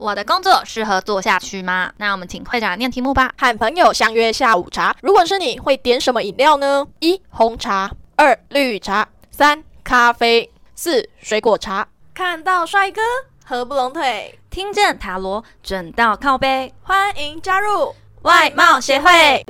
我的工作适合做下去吗？那我们请会长念题目吧。和朋友相约下午茶，如果是你会点什么饮料呢？一红茶，二绿茶，三咖啡，四水果茶。看到帅哥，合不拢腿，听见塔罗，准到靠背，欢迎加入外貌协会。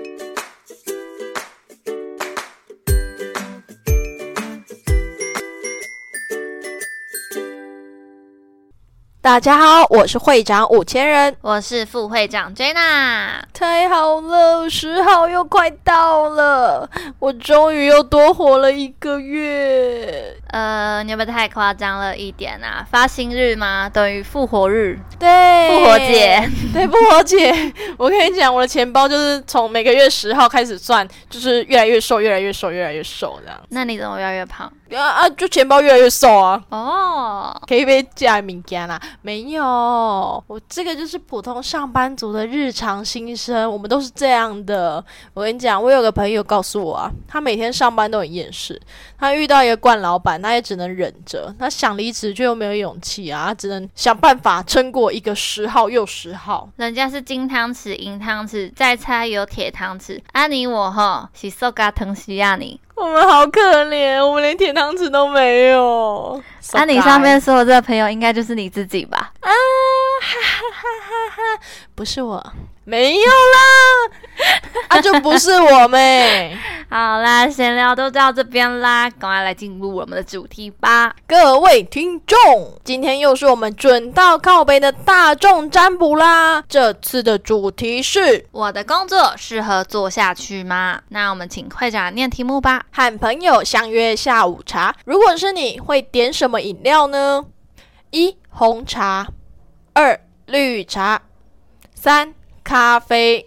大家好，我是会长五千人，我是副会长 Jenna。太好了，十号又快到了，我终于又多活了一个月。呃，你有没有太夸张了一点啊？发薪日吗？等于复活日？对，复活节，对，复活节。我跟你讲，我的钱包就是从每个月十号开始算，就是越来越瘦，越来越瘦，越来越瘦这样。那你怎么越来越胖？啊啊，就钱包越来越瘦啊。哦，可以被加敏感啦？没有，我这个就是普通上班族的日常心声，我们都是这样的。我跟你讲，我有个朋友告诉我啊，他每天上班都很厌世，他遇到一个惯老板，他也只能忍着，他想离职却又没有勇气啊，他只能想办法撑过一个十号又十号。人家是金汤匙、银汤匙，再猜有铁汤匙。啊，你我哈是瘦嘎疼西亚你。我们好可怜，我们连甜汤匙都没有。那你上面说的这个朋友，应该就是你自己吧？啊，哈哈哈哈哈！不是我，没有啦，啊，就不是我们。好啦，闲聊都到这边啦，赶快来进入我们的主题吧。各位听众，今天又是我们准到靠北的大众占卜啦。这次的主题是：我的工作适合做下去吗？那我们请会长念题目吧。和朋友相约下午茶，如果是你会点什么饮料呢？一红茶，二绿茶，三咖啡，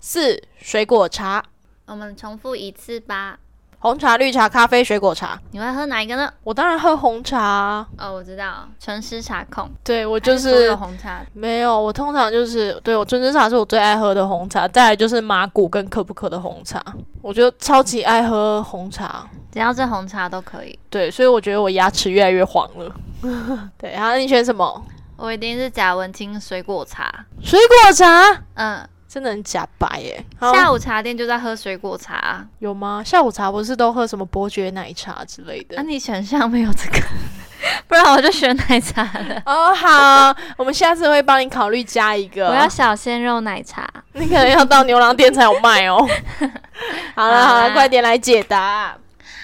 四水果茶。我们重复一次吧。红茶、绿茶、咖啡、水果茶，你会喝哪一个呢？我当然喝红茶。哦，我知道，纯湿茶控。对我就是红茶。没有，我通常就是对我纯湿茶是我最爱喝的红茶，再来就是马古跟可不可的红茶，我觉得超级爱喝红茶，只要是红茶都可以。对，所以我觉得我牙齿越来越黄了。对，然后你选什么？我一定是贾文清水果茶。水果茶？嗯。真的很假白耶！下午茶店就在喝水果茶，有吗？下午茶不是都喝什么伯爵奶茶之类的？那你选项没有这个，不然我就选奶茶了。哦，好，我们下次会帮你考虑加一个。我要小鲜肉奶茶，你可能要到牛郎店才有卖哦。好了好了，快点来解答。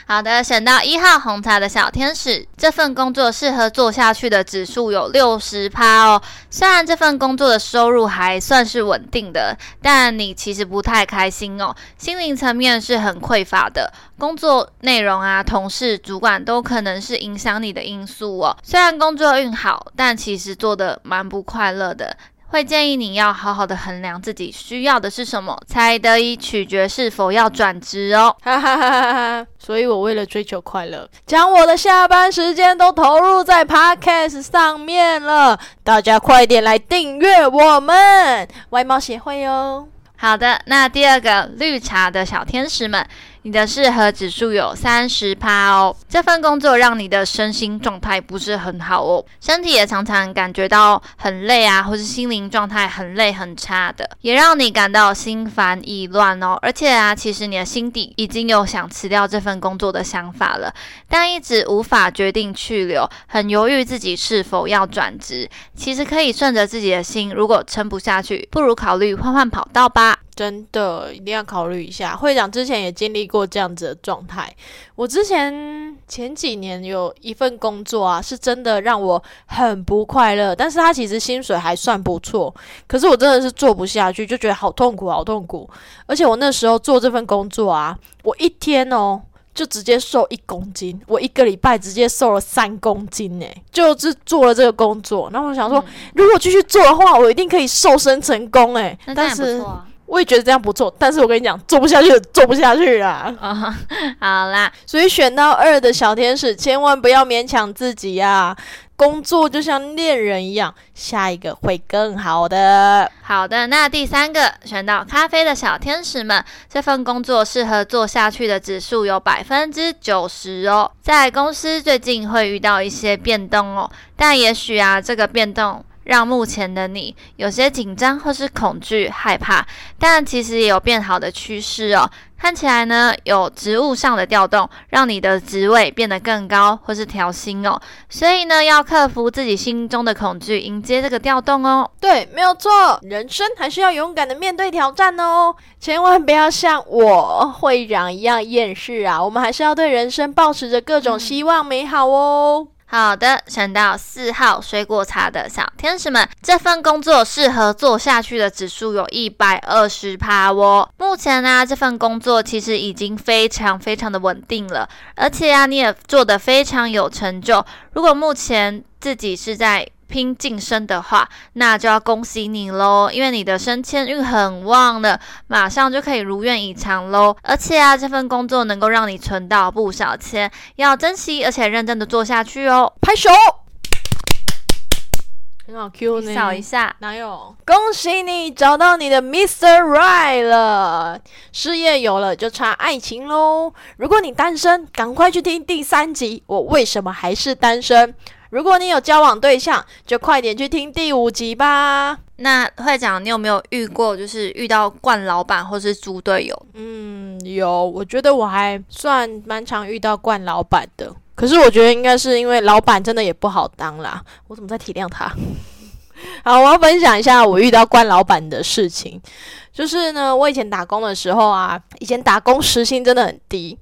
好的，选到一号红茶的小天使，这份工作适合做下去的指数有六十趴哦。虽然这份工作的收入还算是稳定的，但你其实不太开心哦，心灵层面是很匮乏的。工作内容啊，同事、主管都可能是影响你的因素哦。虽然工作运好，但其实做的蛮不快乐的。会建议你要好好的衡量自己需要的是什么，才得以取决是否要转职哦。哈哈哈哈哈！所以我为了追求快乐，将我的下班时间都投入在 podcast 上面了。大家快点来订阅我们外貌协会哦。好的，那第二个绿茶的小天使们。你的适合指数有三十趴哦，这份工作让你的身心状态不是很好哦，身体也常常感觉到很累啊，或是心灵状态很累很差的，也让你感到心烦意乱哦。而且啊，其实你的心底已经有想辞掉这份工作的想法了，但一直无法决定去留，很犹豫自己是否要转职。其实可以顺着自己的心，如果撑不下去，不如考虑换换跑道吧。真的一定要考虑一下。会长之前也经历过这样子的状态。我之前前几年有一份工作啊，是真的让我很不快乐，但是他其实薪水还算不错。可是我真的是做不下去，就觉得好痛苦，好痛苦。而且我那时候做这份工作啊，我一天哦就直接瘦一公斤，我一个礼拜直接瘦了三公斤呢，就是做了这个工作。然后我想说，如果继续做的话，我一定可以瘦身成功哎。但是。我也觉得这样不错，但是我跟你讲，做不下去，做不下去啦。好啦，所以选到二的小天使，千万不要勉强自己呀。工作就像恋人一样，下一个会更好的。好的，那第三个选到咖啡的小天使们，这份工作适合做下去的指数有百分之九十哦。在公司最近会遇到一些变动哦，但也许啊，这个变动。让目前的你有些紧张或是恐惧、害怕，但其实也有变好的趋势哦。看起来呢，有职务上的调动，让你的职位变得更高，或是调薪哦。所以呢，要克服自己心中的恐惧，迎接这个调动哦。对，没有错，人生还是要勇敢的面对挑战哦，千万不要像我会长一样厌世啊！我们还是要对人生保持着各种希望、美好哦。好的，选到四号水果茶的小天使们，这份工作适合做下去的指数有一百二十趴哦。目前呢，这份工作其实已经非常非常的稳定了，而且啊，你也做得非常有成就。如果目前自己是在拼晋升的话，那就要恭喜你喽，因为你的升迁运很旺了，马上就可以如愿以偿喽。而且啊，这份工作能够让你存到不少钱，要珍惜而且认真的做下去哦。拍手，很好 Q 呢。扫一下，哪有？恭喜你找到你的 Mr. Right 了，事业有了就差爱情喽。如果你单身，赶快去听第三集，我为什么还是单身？如果你有交往对象，就快点去听第五集吧。那会长，你有没有遇过，就是遇到惯老板或是猪队友？嗯，有。我觉得我还算蛮常遇到惯老板的。可是我觉得应该是因为老板真的也不好当啦。我怎么在体谅他？好，我要分享一下我遇到惯老板的事情。就是呢，我以前打工的时候啊，以前打工时薪真的很低，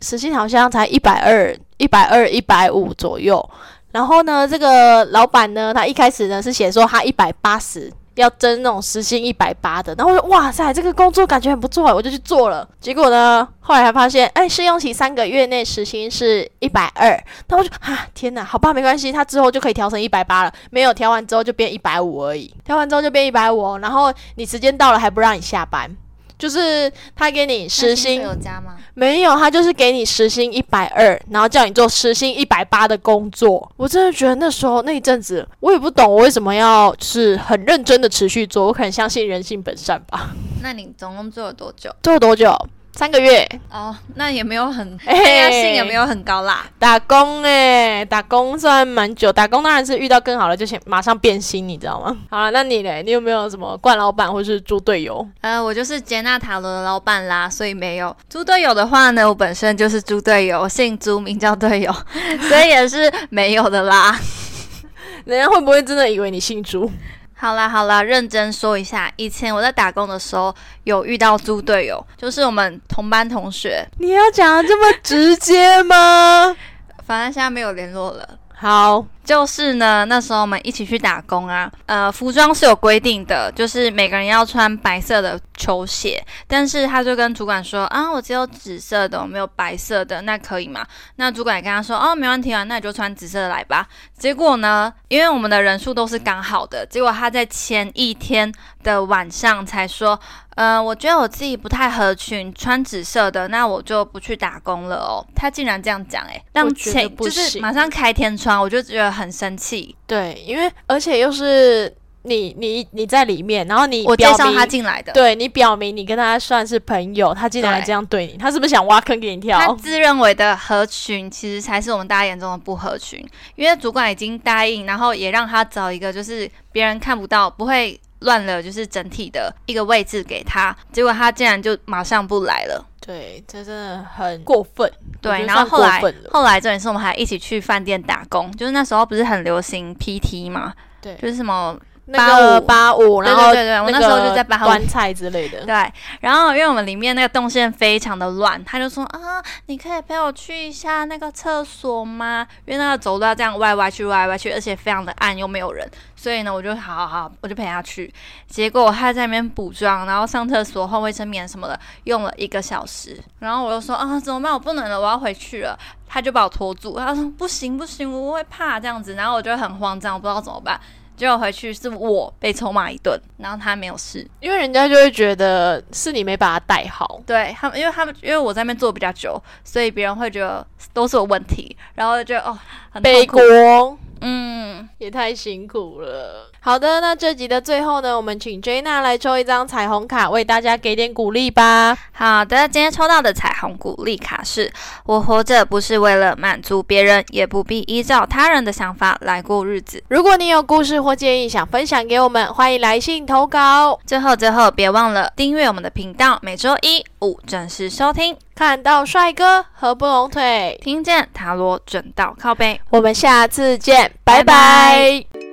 时薪好像才一百二、一百二、一百五左右。然后呢，这个老板呢，他一开始呢是写说他一百八十要争那种时薪一百八的，然后我说哇塞，这个工作感觉很不错，我就去做了。结果呢，后来还发现，哎，试用期三个月内时薪是一百二，那我就啊，天哪，好吧，没关系，他之后就可以调成一百八了。没有调完之后就变一百五而已，调完之后就变一百五，然后你时间到了还不让你下班。就是他给你时薪有加吗？没有，他就是给你时薪一百二，然后叫你做时薪一百八的工作。我真的觉得那时候那一阵子，我也不懂我为什么要是很认真的持续做。我可能相信人性本善吧。那你总共做了多久？做了多久？三个月哦，那也没有很哎呀性也没有很高啦。打工哎，打工算蛮久。打工当然是遇到更好的就先马上变心，你知道吗？好了，那你嘞？你有没有什么惯老板或是猪队友？呃，我就是杰纳塔罗的老板啦，所以没有猪队友的话呢，我本身就是猪队友，姓朱名叫队友，所以也是没有的啦。人家会不会真的以为你姓朱？好啦好啦，认真说一下，以前我在打工的时候有遇到猪队友，就是我们同班同学。你要讲的这么直接吗？反正现在没有联络了。好。就是呢，那时候我们一起去打工啊，呃，服装是有规定的，就是每个人要穿白色的球鞋，但是他就跟主管说啊，我只有紫色的，我没有白色的，那可以吗？那主管也跟他说，哦，没问题啊，那你就穿紫色的来吧。结果呢，因为我们的人数都是刚好的，结果他在前一天的晚上才说，嗯，我觉得我自己不太合群，穿紫色的，那我就不去打工了哦。他竟然这样讲，诶，让前就是马上开天窗，我就觉得。很生气，对，因为而且又是你你你在里面，然后你我介绍他进来的，对你表明你跟他算是朋友，他竟然还这样对你，他是不是想挖坑给你跳？他自认为的合群，其实才是我们大家眼中的不合群。因为主管已经答应，然后也让他找一个就是别人看不到、不会乱了，就是整体的一个位置给他，结果他竟然就马上不来了。对，这真的很过分。对，然后后来后来这也是，我们还一起去饭店打工。就是那时候不是很流行 PT 嘛？对，就是什么。八五八五，然后对对对，我那时候就在八端菜之类的。对，然后因为我们里面那个动线非常的乱，他就说啊，你可以陪我去一下那个厕所吗？因为那个走路要这样歪歪去歪歪去，而且非常的暗又没有人，所以呢，我就好好好，我就陪他去。结果他在那边补妆，然后上厕所换卫生棉什么的，用了一个小时。然后我就说啊，怎么办？我不能了，我要回去了。他就把我拖住，他说不行不行，我会怕这样子。然后我就很慌张，我不知道怎么办。结果回去是我被臭骂一顿，然后他没有事，因为人家就会觉得是你没把他带好。对他们，因为他们因为我在那边坐比较久，所以别人会觉得都是我问题，然后就哦很，背锅，嗯，也太辛苦了。好的，那这集的最后呢，我们请 Jana 来抽一张彩虹卡，为大家给点鼓励吧。好的，今天抽到的彩虹鼓励卡是：我活着不是为了满足别人，也不必依照他人的想法来过日子。如果你有故事或建议想分享给我们，欢迎来信投稿。最后，最后别忘了订阅我们的频道，每周一五准时收听。看到帅哥合不拢腿，听见塔罗准到靠背。我们下次见，拜拜。